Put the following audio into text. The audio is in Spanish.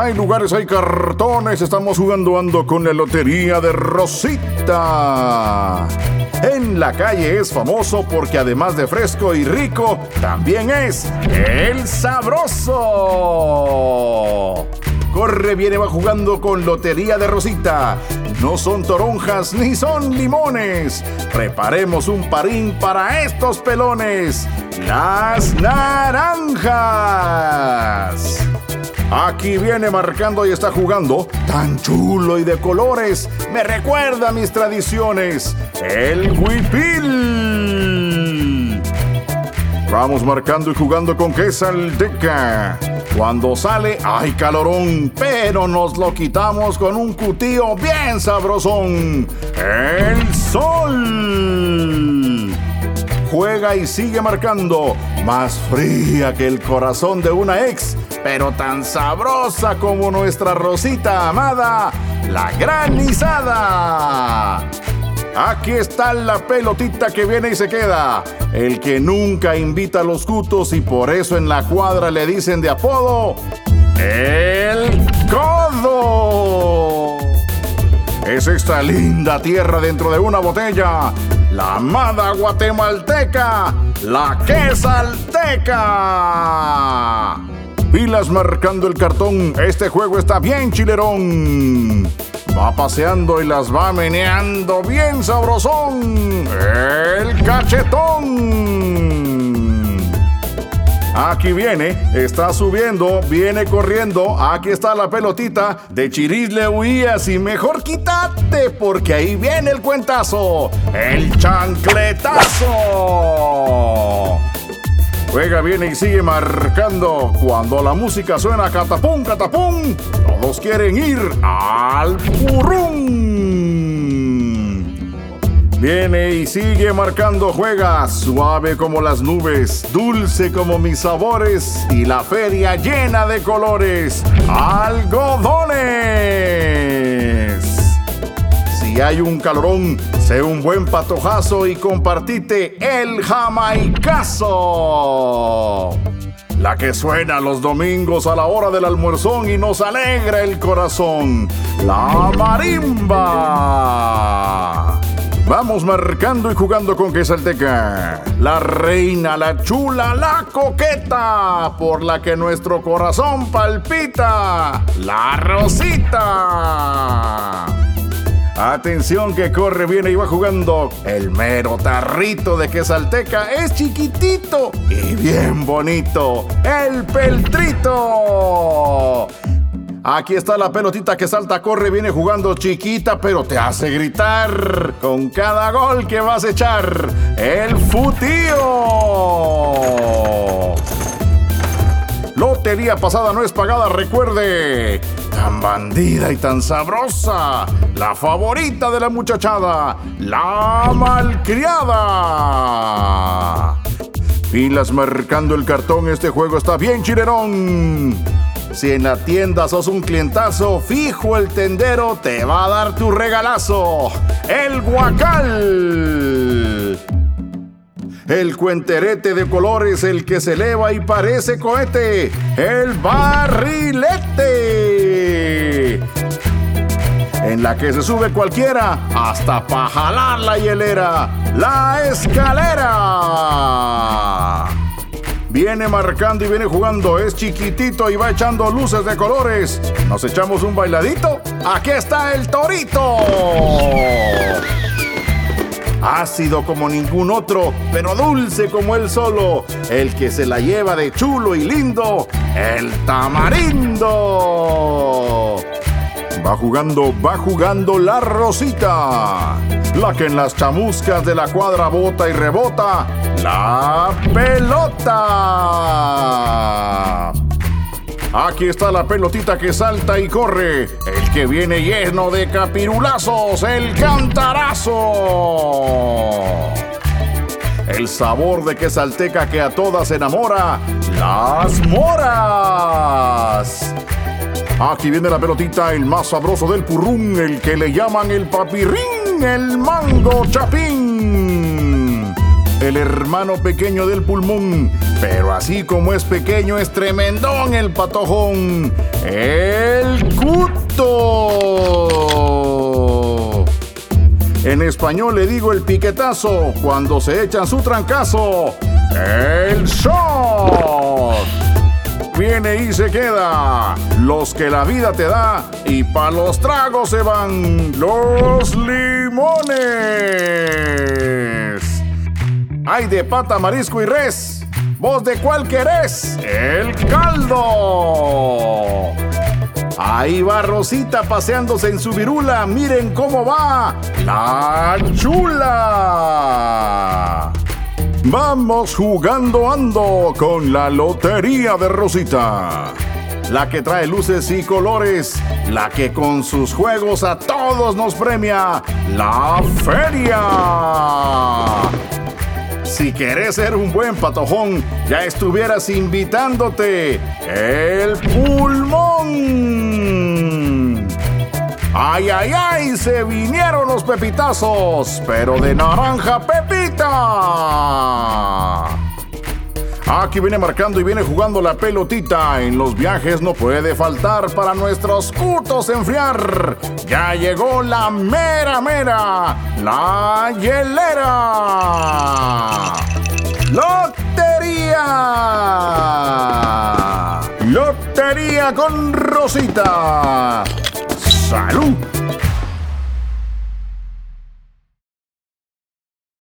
hay lugares, hay cartones. Estamos jugando ando con la lotería de Rosita. En la calle es famoso porque además de fresco y rico, también es el sabroso. Corre, viene, va jugando con Lotería de Rosita. No son toronjas ni son limones. Preparemos un parín para estos pelones. Las naranjas. Aquí viene marcando y está jugando. Tan chulo y de colores. Me recuerda a mis tradiciones. El huipil. Vamos marcando y jugando con quesalteca. Cuando sale, hay calorón, pero nos lo quitamos con un cutío bien sabrosón. El sol. Juega y sigue marcando. Más fría que el corazón de una ex, pero tan sabrosa como nuestra Rosita amada, la granizada. Aquí está la pelotita que viene y se queda. El que nunca invita a los cutos y por eso en la cuadra le dicen de apodo el codo. Es esta linda tierra dentro de una botella. La amada guatemalteca, la quesalteca. Pilas marcando el cartón, este juego está bien chilerón. Va paseando y las va meneando bien sabrosón. El cachetón. Aquí viene, está subiendo, viene corriendo. Aquí está la pelotita. De Chiris le huías y mejor quítate porque ahí viene el cuentazo. El chancletazo. Juega, viene y sigue marcando. Cuando la música suena catapum, catapum, todos quieren ir al purrún. Viene y sigue marcando, juega suave como las nubes, dulce como mis sabores y la feria llena de colores. ¡Algodones! Hay un calorón, sé un buen patojazo y compartite el jamaicazo. La que suena los domingos a la hora del almuerzón y nos alegra el corazón. La marimba. Vamos marcando y jugando con Quesalteca. La reina, la chula, la coqueta, por la que nuestro corazón palpita. La Rosita. Atención que corre, viene y va jugando. El mero tarrito de Quesalteca es chiquitito y bien bonito. El peltrito. Aquí está la pelotita que salta, corre, viene jugando chiquita, pero te hace gritar con cada gol que vas a echar. El futío. Lotería pasada no es pagada, recuerde. Tan bandida y tan sabrosa. La favorita de la muchachada. La malcriada. Pilas marcando el cartón, este juego está bien chilerón. Si en la tienda sos un clientazo, fijo el tendero te va a dar tu regalazo. El guacal. El cuenterete de colores, el que se eleva y parece cohete. El barrilete. La que se sube cualquiera, hasta para jalar la hielera. La escalera. Viene marcando y viene jugando, es chiquitito y va echando luces de colores. ¿Nos echamos un bailadito? Aquí está el torito. Ácido como ningún otro, pero dulce como él solo. El que se la lleva de chulo y lindo, el tamarindo. Va jugando, va jugando la Rosita. La que en las chamuscas de la cuadra bota y rebota. La pelota. Aquí está la pelotita que salta y corre. El que viene lleno de capirulazos. El cantarazo. El sabor de quesalteca que a todas enamora. Las moras. Aquí viene la pelotita, el más sabroso del purrún, el que le llaman el papirrín, el mango chapín. el hermano pequeño del pulmón. Pero así como es pequeño, es tremendón el patojón. El cuto. En español le digo el piquetazo cuando se echan su trancazo. Y se queda. Los que la vida te da y pa' los tragos se van los limones. Hay de pata, marisco y res. ¿Vos de cuál querés? El caldo. Ahí va Rosita paseándose en su virula. Miren cómo va. La chula. Vamos jugando ando con la Lotería de Rosita. La que trae luces y colores. La que con sus juegos a todos nos premia. La feria. Si querés ser un buen patojón, ya estuvieras invitándote. El pulmón. ¡Ay, ay, ay! Se vinieron los pepitazos, pero de naranja Aquí viene marcando y viene jugando la pelotita. En los viajes no puede faltar para nuestros cutos enfriar. Ya llegó la mera mera, la hielera. ¡Lotería! ¡Lotería con Rosita! ¡Salud!